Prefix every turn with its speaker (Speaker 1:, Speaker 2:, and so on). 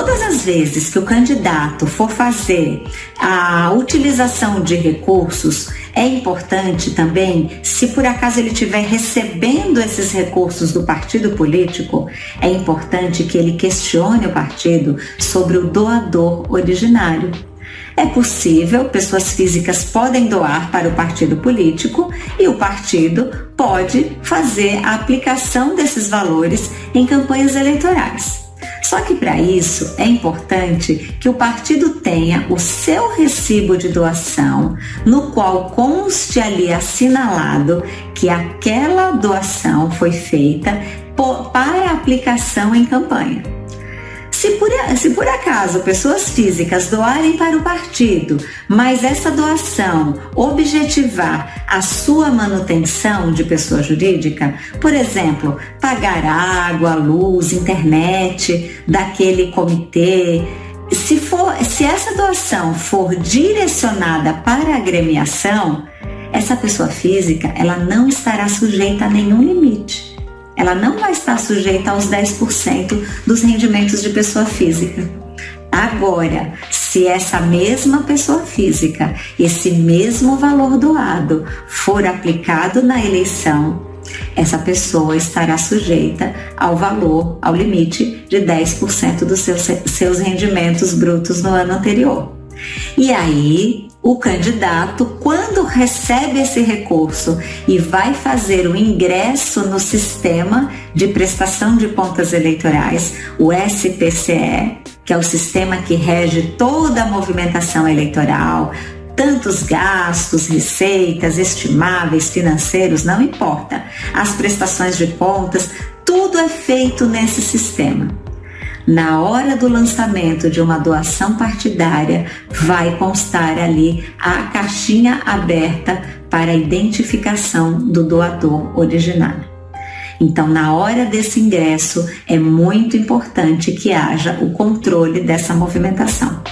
Speaker 1: todas as vezes que o candidato for fazer a utilização de recursos, é importante também, se por acaso ele estiver recebendo esses recursos do partido político, é importante que ele questione o partido sobre o doador originário. É possível, pessoas físicas podem doar para o partido político e o partido pode fazer a aplicação desses valores em campanhas eleitorais. Só que para isso é importante que o partido tenha o seu recibo de doação, no qual conste ali assinalado que aquela doação foi feita para aplicação em campanha. Se por, se por acaso pessoas físicas doarem para o partido, mas essa doação objetivar a sua manutenção de pessoa jurídica, por exemplo, pagar água, luz, internet daquele comitê, se, for, se essa doação for direcionada para a agremiação, essa pessoa física ela não estará sujeita a nenhum limite ela não vai estar sujeita aos 10% dos rendimentos de pessoa física. Agora, se essa mesma pessoa física, esse mesmo valor doado for aplicado na eleição, essa pessoa estará sujeita ao valor, ao limite de 10% dos seus, seus rendimentos brutos no ano anterior. E aí, o candidato, quando recebe esse recurso e vai fazer o ingresso no sistema de prestação de contas eleitorais, o SPCE, que é o sistema que rege toda a movimentação eleitoral, tantos gastos, receitas, estimáveis, financeiros, não importa. As prestações de contas, tudo é feito nesse sistema na hora do lançamento de uma doação partidária, vai constar ali a caixinha aberta para a identificação do doador originário. Então, na hora desse ingresso, é muito importante que haja o controle dessa movimentação.